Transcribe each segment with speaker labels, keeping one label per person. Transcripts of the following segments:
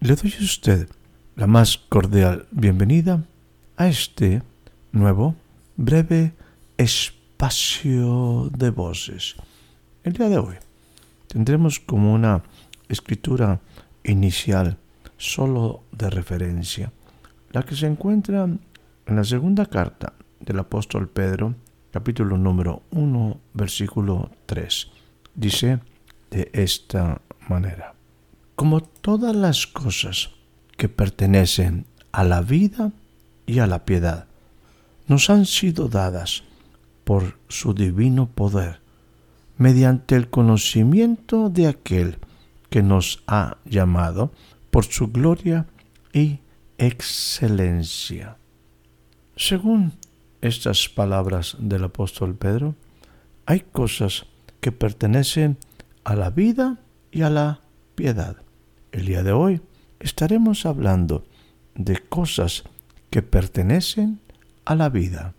Speaker 1: Le doy a usted la más cordial bienvenida a este nuevo, breve espacio de voces. El día de hoy tendremos como una escritura inicial solo de referencia, la que se encuentra en la segunda carta del apóstol Pedro, capítulo número 1, versículo 3. Dice de esta manera como todas las cosas que pertenecen a la vida y a la piedad, nos han sido dadas por su divino poder, mediante el conocimiento de aquel que nos ha llamado por su gloria y excelencia. Según estas palabras del apóstol Pedro, hay cosas que pertenecen a la vida y a la piedad. El día de hoy estaremos hablando de cosas que pertenecen a la vida.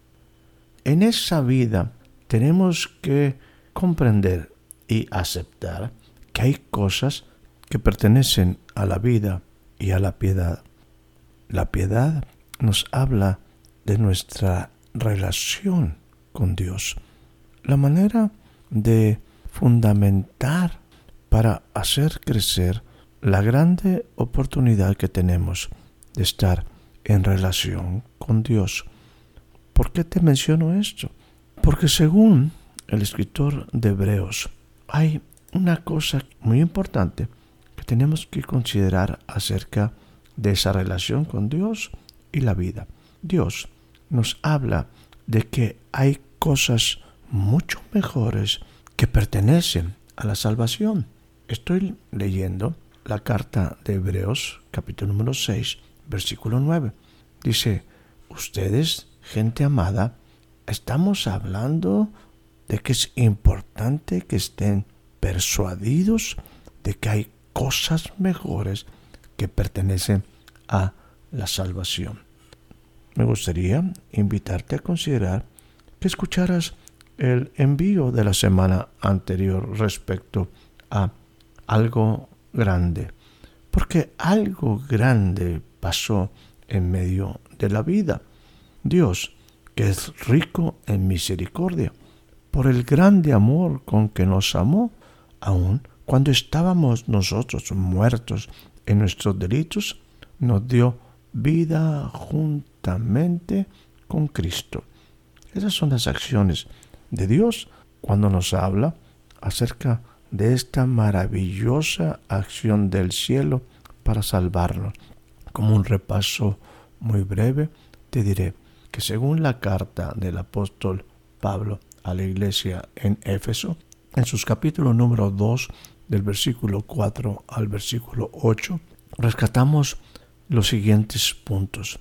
Speaker 1: En esa vida tenemos que comprender y aceptar que hay cosas que pertenecen a la vida y a la piedad. La piedad nos habla de nuestra relación con Dios, la manera de fundamentar para hacer crecer la grande oportunidad que tenemos de estar en relación con Dios. ¿Por qué te menciono esto? Porque según el escritor de Hebreos, hay una cosa muy importante que tenemos que considerar acerca de esa relación con Dios y la vida. Dios nos habla de que hay cosas mucho mejores que pertenecen a la salvación. Estoy leyendo la carta de Hebreos, capítulo número 6, versículo 9. Dice, ustedes, gente amada, estamos hablando de que es importante que estén persuadidos de que hay cosas mejores que pertenecen a la salvación. Me gustaría invitarte a considerar que escucharas el envío de la semana anterior respecto a algo grande, porque algo grande pasó en medio de la vida. Dios, que es rico en misericordia, por el grande amor con que nos amó, aun cuando estábamos nosotros muertos en nuestros delitos, nos dio vida juntamente con Cristo. Esas son las acciones de Dios cuando nos habla acerca de esta maravillosa acción del cielo para salvarnos. Como un repaso muy breve, te diré que según la carta del apóstol Pablo a la iglesia en Éfeso, en sus capítulos número 2, del versículo 4 al versículo 8, rescatamos los siguientes puntos.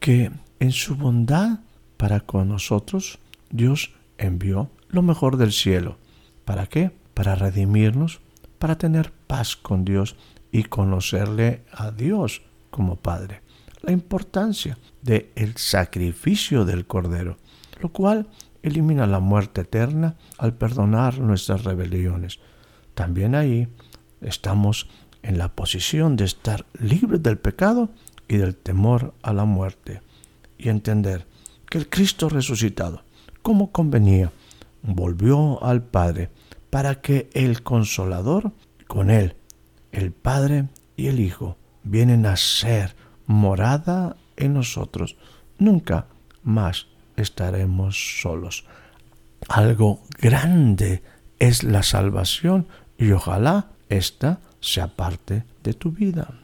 Speaker 1: Que en su bondad para con nosotros, Dios envió lo mejor del cielo. ¿Para qué? Para redimirnos, para tener paz con Dios y conocerle a Dios como Padre. La importancia del el sacrificio del Cordero, lo cual elimina la muerte eterna al perdonar nuestras rebeliones. También ahí estamos en la posición de estar libres del pecado y del temor a la muerte y entender que el Cristo resucitado, como convenía, volvió al Padre para que el consolador, con él, el Padre y el Hijo, vienen a ser morada en nosotros. Nunca más estaremos solos. Algo grande es la salvación y ojalá esta sea parte de tu vida.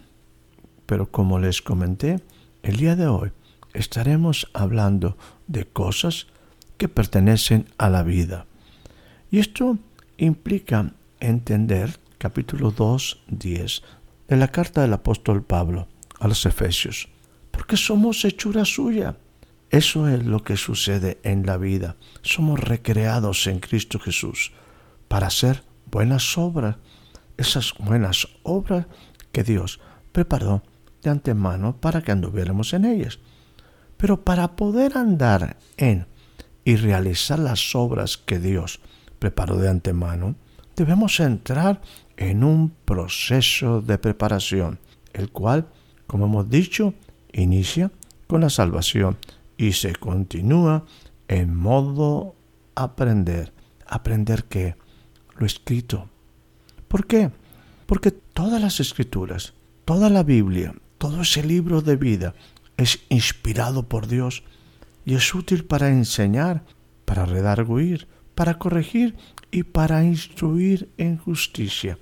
Speaker 1: Pero como les comenté, el día de hoy estaremos hablando de cosas que pertenecen a la vida. Y esto implica entender capítulo 2, 10 de la carta del apóstol Pablo a los Efesios, porque somos hechura suya. Eso es lo que sucede en la vida. Somos recreados en Cristo Jesús para hacer buenas obras, esas buenas obras que Dios preparó de antemano para que anduviéramos en ellas. Pero para poder andar en y realizar las obras que Dios preparó de antemano, debemos entrar en un proceso de preparación, el cual, como hemos dicho, inicia con la salvación y se continúa en modo aprender. ¿Aprender qué? Lo escrito. ¿Por qué? Porque todas las escrituras, toda la Biblia, todo ese libro de vida es inspirado por Dios y es útil para enseñar, para redarguir, para corregir y para instruir en justicia,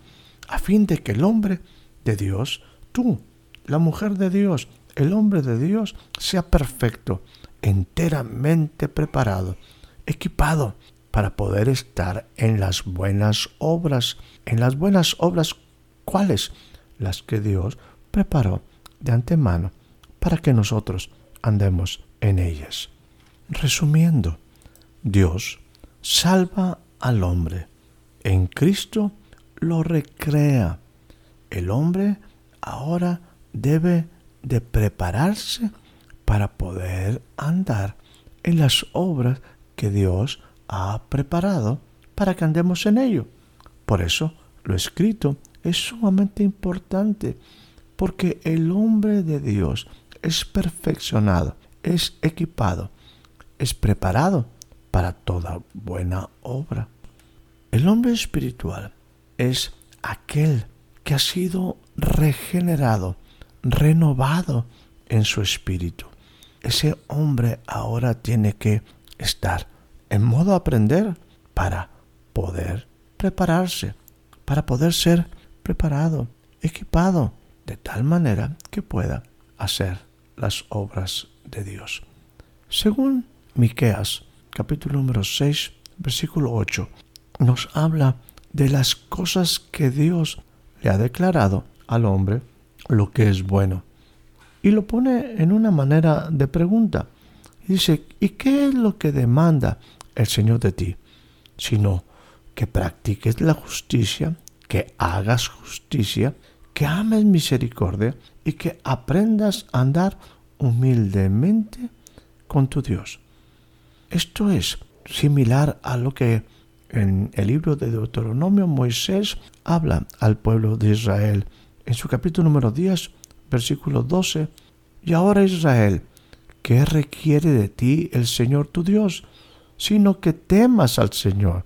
Speaker 1: a fin de que el hombre de Dios, tú, la mujer de Dios, el hombre de Dios, sea perfecto, enteramente preparado, equipado para poder estar en las buenas obras, en las buenas obras, ¿cuáles? Las que Dios preparó de antemano para que nosotros andemos en ellas. Resumiendo, Dios salva al hombre. En Cristo lo recrea. El hombre ahora debe de prepararse para poder andar en las obras que Dios ha preparado para que andemos en ello. Por eso lo escrito es sumamente importante, porque el hombre de Dios es perfeccionado, es equipado, es preparado para toda buena obra. El hombre espiritual es aquel que ha sido regenerado, renovado en su espíritu. Ese hombre ahora tiene que estar en modo aprender para poder prepararse, para poder ser preparado, equipado, de tal manera que pueda hacer las obras de Dios. Según Miqueas capítulo número 6, versículo 8, nos habla de las cosas que Dios le ha declarado al hombre lo que es bueno. Y lo pone en una manera de pregunta. dice, ¿y qué es lo que demanda el Señor de ti? Sino que practiques la justicia, que hagas justicia, que ames misericordia y que aprendas a andar humildemente con tu Dios. Esto es similar a lo que en el libro de Deuteronomio Moisés habla al pueblo de Israel. En su capítulo número 10, versículo 12, y ahora Israel, ¿qué requiere de ti el Señor tu Dios? Sino que temas al Señor,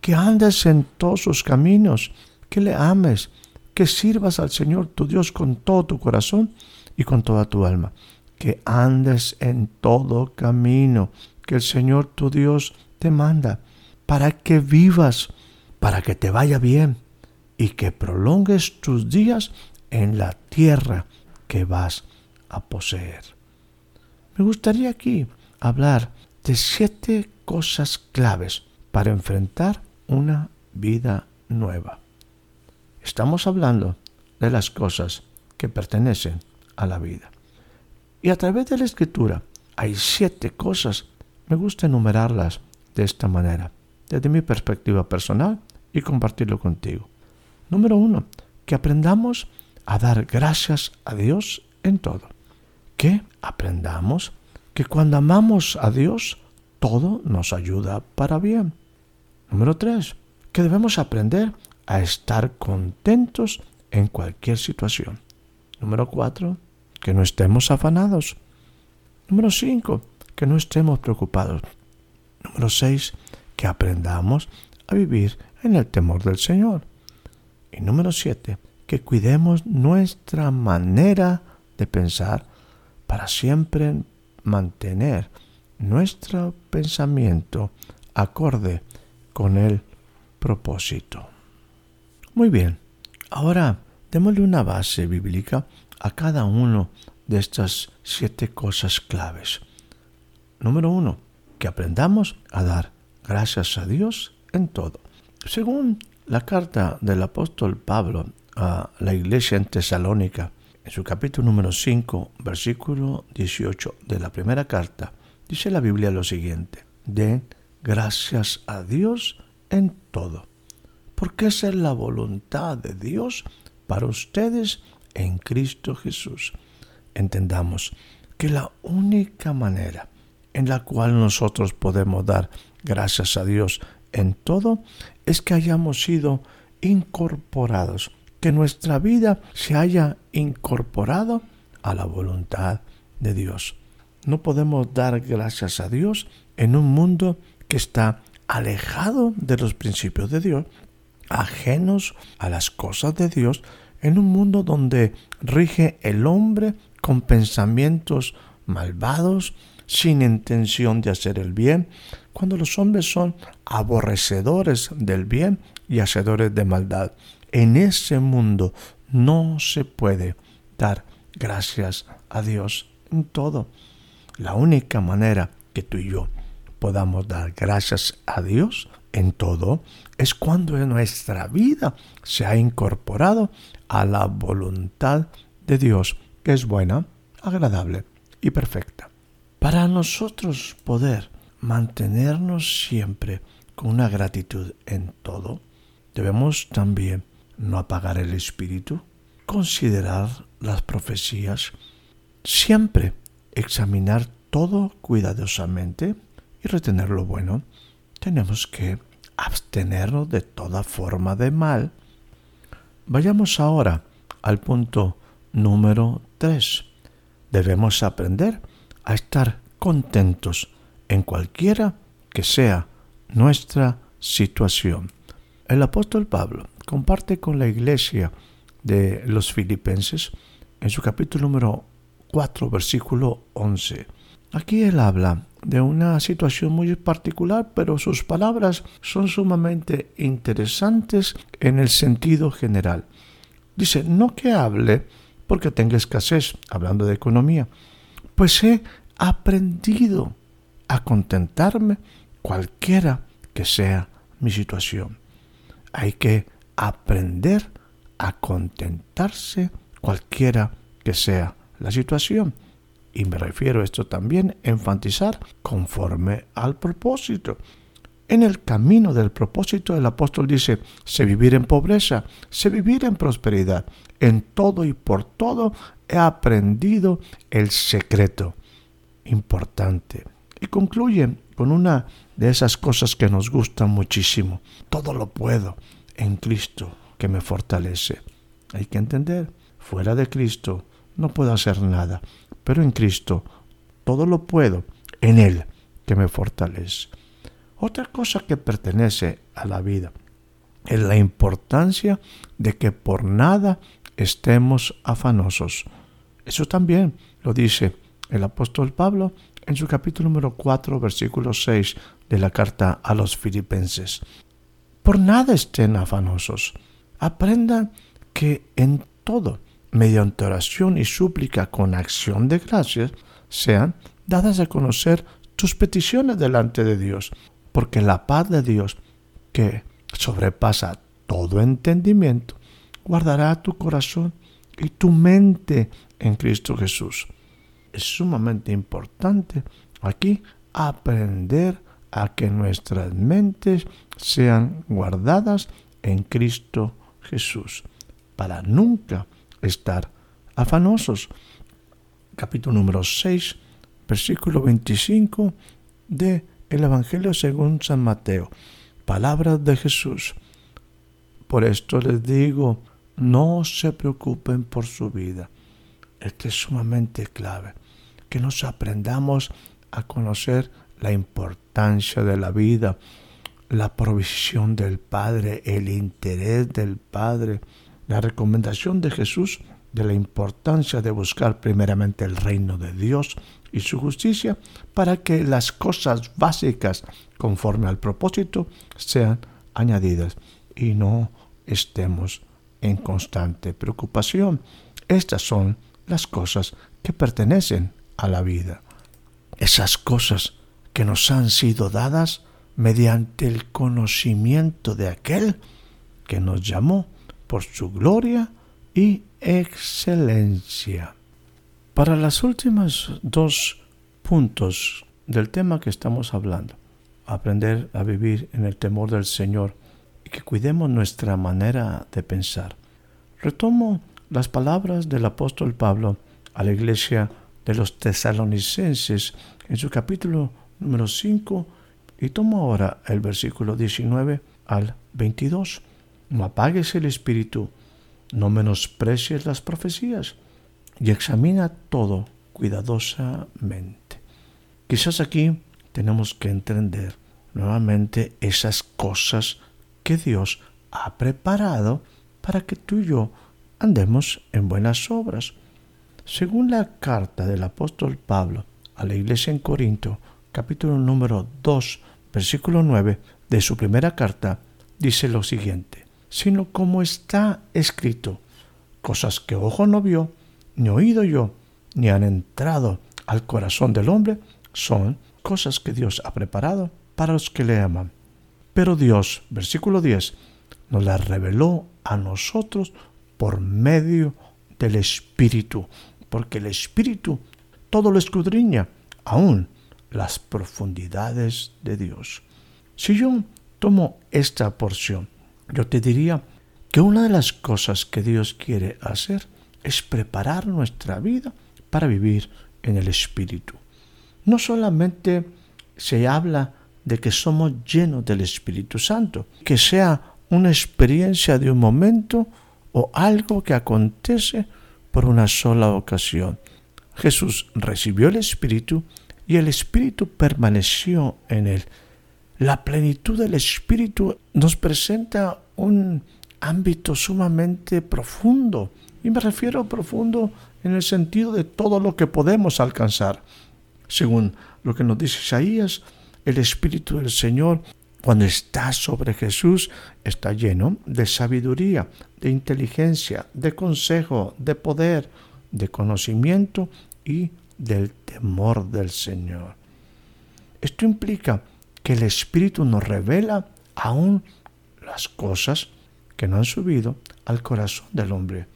Speaker 1: que andes en todos sus caminos, que le ames, que sirvas al Señor tu Dios con todo tu corazón y con toda tu alma, que andes en todo camino que el Señor tu Dios te manda, para que vivas, para que te vaya bien y que prolongues tus días en la tierra que vas a poseer. Me gustaría aquí hablar de siete cosas claves para enfrentar una vida nueva. Estamos hablando de las cosas que pertenecen a la vida. Y a través de la escritura hay siete cosas me gusta enumerarlas de esta manera, desde mi perspectiva personal y compartirlo contigo. Número uno, que aprendamos a dar gracias a Dios en todo. Que aprendamos que cuando amamos a Dios, todo nos ayuda para bien. Número tres, que debemos aprender a estar contentos en cualquier situación. Número cuatro, que no estemos afanados. Número cinco, que no estemos preocupados. Número 6. Que aprendamos a vivir en el temor del Señor. Y número 7. Que cuidemos nuestra manera de pensar para siempre mantener nuestro pensamiento acorde con el propósito. Muy bien, ahora démosle una base bíblica a cada uno de estas siete cosas claves. Número uno, que aprendamos a dar gracias a Dios en todo. Según la carta del apóstol Pablo a la iglesia en Tesalónica, en su capítulo número 5, versículo 18 de la primera carta, dice la Biblia lo siguiente, den gracias a Dios en todo, porque esa es la voluntad de Dios para ustedes en Cristo Jesús. Entendamos que la única manera en la cual nosotros podemos dar gracias a Dios en todo es que hayamos sido incorporados, que nuestra vida se haya incorporado a la voluntad de Dios. No podemos dar gracias a Dios en un mundo que está alejado de los principios de Dios, ajenos a las cosas de Dios, en un mundo donde rige el hombre con pensamientos malvados, sin intención de hacer el bien, cuando los hombres son aborrecedores del bien y hacedores de maldad. En ese mundo no se puede dar gracias a Dios en todo. La única manera que tú y yo podamos dar gracias a Dios en todo es cuando nuestra vida se ha incorporado a la voluntad de Dios, que es buena, agradable y perfecta. Para nosotros poder mantenernos siempre con una gratitud en todo, debemos también no apagar el espíritu, considerar las profecías, siempre examinar todo cuidadosamente y retener lo bueno. Tenemos que abstenernos de toda forma de mal. Vayamos ahora al punto número 3. Debemos aprender a estar contentos en cualquiera que sea nuestra situación. El apóstol Pablo comparte con la iglesia de los filipenses en su capítulo número 4, versículo 11. Aquí él habla de una situación muy particular, pero sus palabras son sumamente interesantes en el sentido general. Dice, no que hable porque tenga escasez, hablando de economía, pues he aprendido a contentarme cualquiera que sea mi situación. Hay que aprender a contentarse cualquiera que sea la situación. Y me refiero a esto también, enfatizar conforme al propósito. En el camino del propósito el apóstol dice, sé vivir en pobreza, sé vivir en prosperidad. En todo y por todo he aprendido el secreto. Importante. Y concluye con una de esas cosas que nos gustan muchísimo. Todo lo puedo en Cristo que me fortalece. Hay que entender, fuera de Cristo no puedo hacer nada, pero en Cristo todo lo puedo en Él que me fortalece. Otra cosa que pertenece a la vida es la importancia de que por nada estemos afanosos. Eso también lo dice el apóstol Pablo en su capítulo número 4, versículo 6 de la carta a los filipenses. Por nada estén afanosos. Aprendan que en todo, mediante oración y súplica con acción de gracias, sean dadas a conocer tus peticiones delante de Dios, porque la paz de Dios, que sobrepasa todo entendimiento, guardará tu corazón y tu mente en Cristo Jesús es sumamente importante aquí aprender a que nuestras mentes sean guardadas en Cristo Jesús, para nunca estar afanosos. Capítulo número 6, versículo 25 de el Evangelio según San Mateo. Palabras de Jesús. Por esto les digo, no se preocupen por su vida. Esto es sumamente clave que nos aprendamos a conocer la importancia de la vida, la provisión del Padre, el interés del Padre, la recomendación de Jesús de la importancia de buscar primeramente el reino de Dios y su justicia para que las cosas básicas conforme al propósito sean añadidas y no estemos en constante preocupación. Estas son las cosas que pertenecen a la vida. Esas cosas que nos han sido dadas mediante el conocimiento de aquel que nos llamó por su gloria y excelencia. Para las últimas dos puntos del tema que estamos hablando, aprender a vivir en el temor del Señor que cuidemos nuestra manera de pensar. Retomo las palabras del apóstol Pablo a la iglesia de los tesalonicenses en su capítulo número 5 y tomo ahora el versículo 19 al 22. No apagues el espíritu, no menosprecies las profecías y examina todo cuidadosamente. Quizás aquí tenemos que entender nuevamente esas cosas que Dios ha preparado para que tú y yo andemos en buenas obras. Según la carta del apóstol Pablo a la iglesia en Corinto, capítulo número 2, versículo 9 de su primera carta, dice lo siguiente, sino como está escrito, cosas que ojo no vio, ni oído yo, ni han entrado al corazón del hombre, son cosas que Dios ha preparado para los que le aman. Pero Dios, versículo 10, nos las reveló a nosotros por medio del Espíritu, porque el Espíritu todo lo escudriña, aún las profundidades de Dios. Si yo tomo esta porción, yo te diría que una de las cosas que Dios quiere hacer es preparar nuestra vida para vivir en el Espíritu. No solamente se habla de que somos llenos del Espíritu Santo, que sea una experiencia de un momento o algo que acontece por una sola ocasión. Jesús recibió el Espíritu y el Espíritu permaneció en él. La plenitud del Espíritu nos presenta un ámbito sumamente profundo, y me refiero a profundo en el sentido de todo lo que podemos alcanzar. Según lo que nos dice Isaías, el Espíritu del Señor, cuando está sobre Jesús, está lleno de sabiduría, de inteligencia, de consejo, de poder, de conocimiento y del temor del Señor. Esto implica que el Espíritu nos revela aún las cosas que no han subido al corazón del hombre,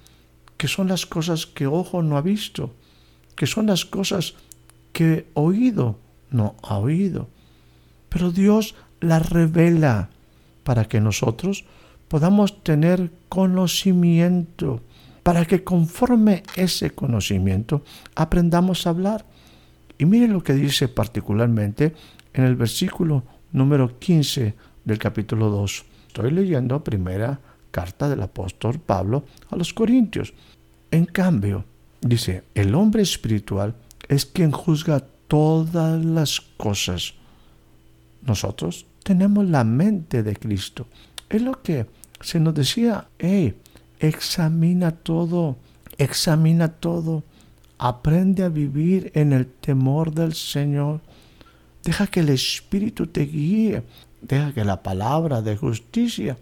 Speaker 1: que son las cosas que ojo no ha visto, que son las cosas que oído no ha oído. Pero Dios las revela para que nosotros podamos tener conocimiento para que conforme ese conocimiento aprendamos a hablar. Y mire lo que dice particularmente en el versículo número 15 del capítulo 2. Estoy leyendo primera carta del apóstol Pablo a los Corintios. En cambio, dice, el hombre espiritual es quien juzga todas las cosas. Nosotros tenemos la mente de Cristo. Es lo que se nos decía, hey, examina todo, examina todo, aprende a vivir en el temor del Señor. Deja que el Espíritu te guíe, deja que la palabra de justicia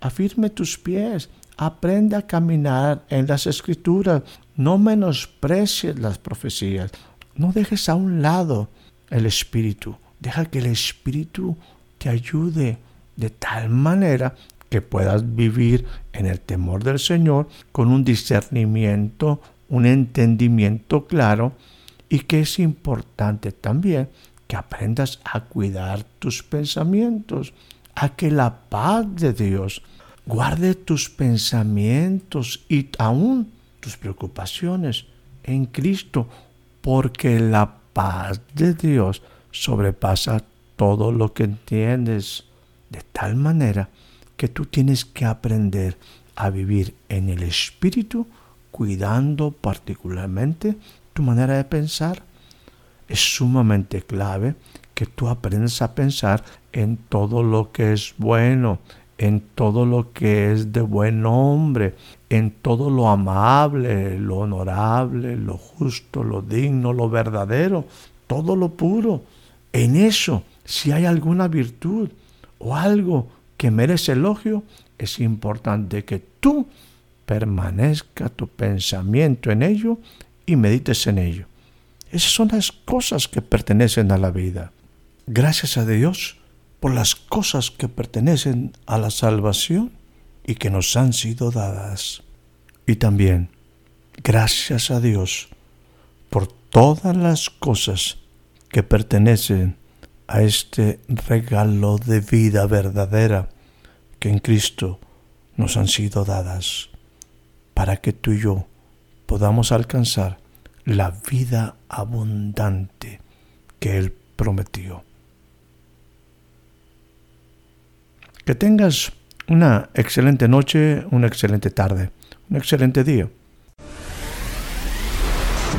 Speaker 1: afirme tus pies, aprende a caminar en las escrituras, no menosprecies las profecías, no dejes a un lado el Espíritu, deja que el Espíritu te ayude de tal manera que puedas vivir en el temor del Señor con un discernimiento, un entendimiento claro y que es importante también que aprendas a cuidar tus pensamientos, a que la paz de Dios guarde tus pensamientos y aún tus preocupaciones en Cristo, porque la paz de Dios sobrepasa todo lo que entiendes, de tal manera que tú tienes que aprender a vivir en el espíritu, cuidando particularmente tu manera de pensar. Es sumamente clave que tú aprendas a pensar en todo lo que es bueno, en todo lo que es de buen hombre, en todo lo amable, lo honorable, lo justo, lo digno, lo verdadero, todo lo puro. En eso, si hay alguna virtud o algo que merece elogio, es importante que tú permanezca tu pensamiento en ello y medites en ello. Esas son las cosas que pertenecen a la vida. gracias a Dios por las cosas que pertenecen a la salvación y que nos han sido dadas. Y también, gracias a Dios por todas las cosas que pertenecen a este regalo de vida verdadera que en Cristo nos han sido dadas, para que tú y yo podamos alcanzar la vida abundante que Él prometió. Que tengas una excelente noche, una excelente tarde, un excelente día.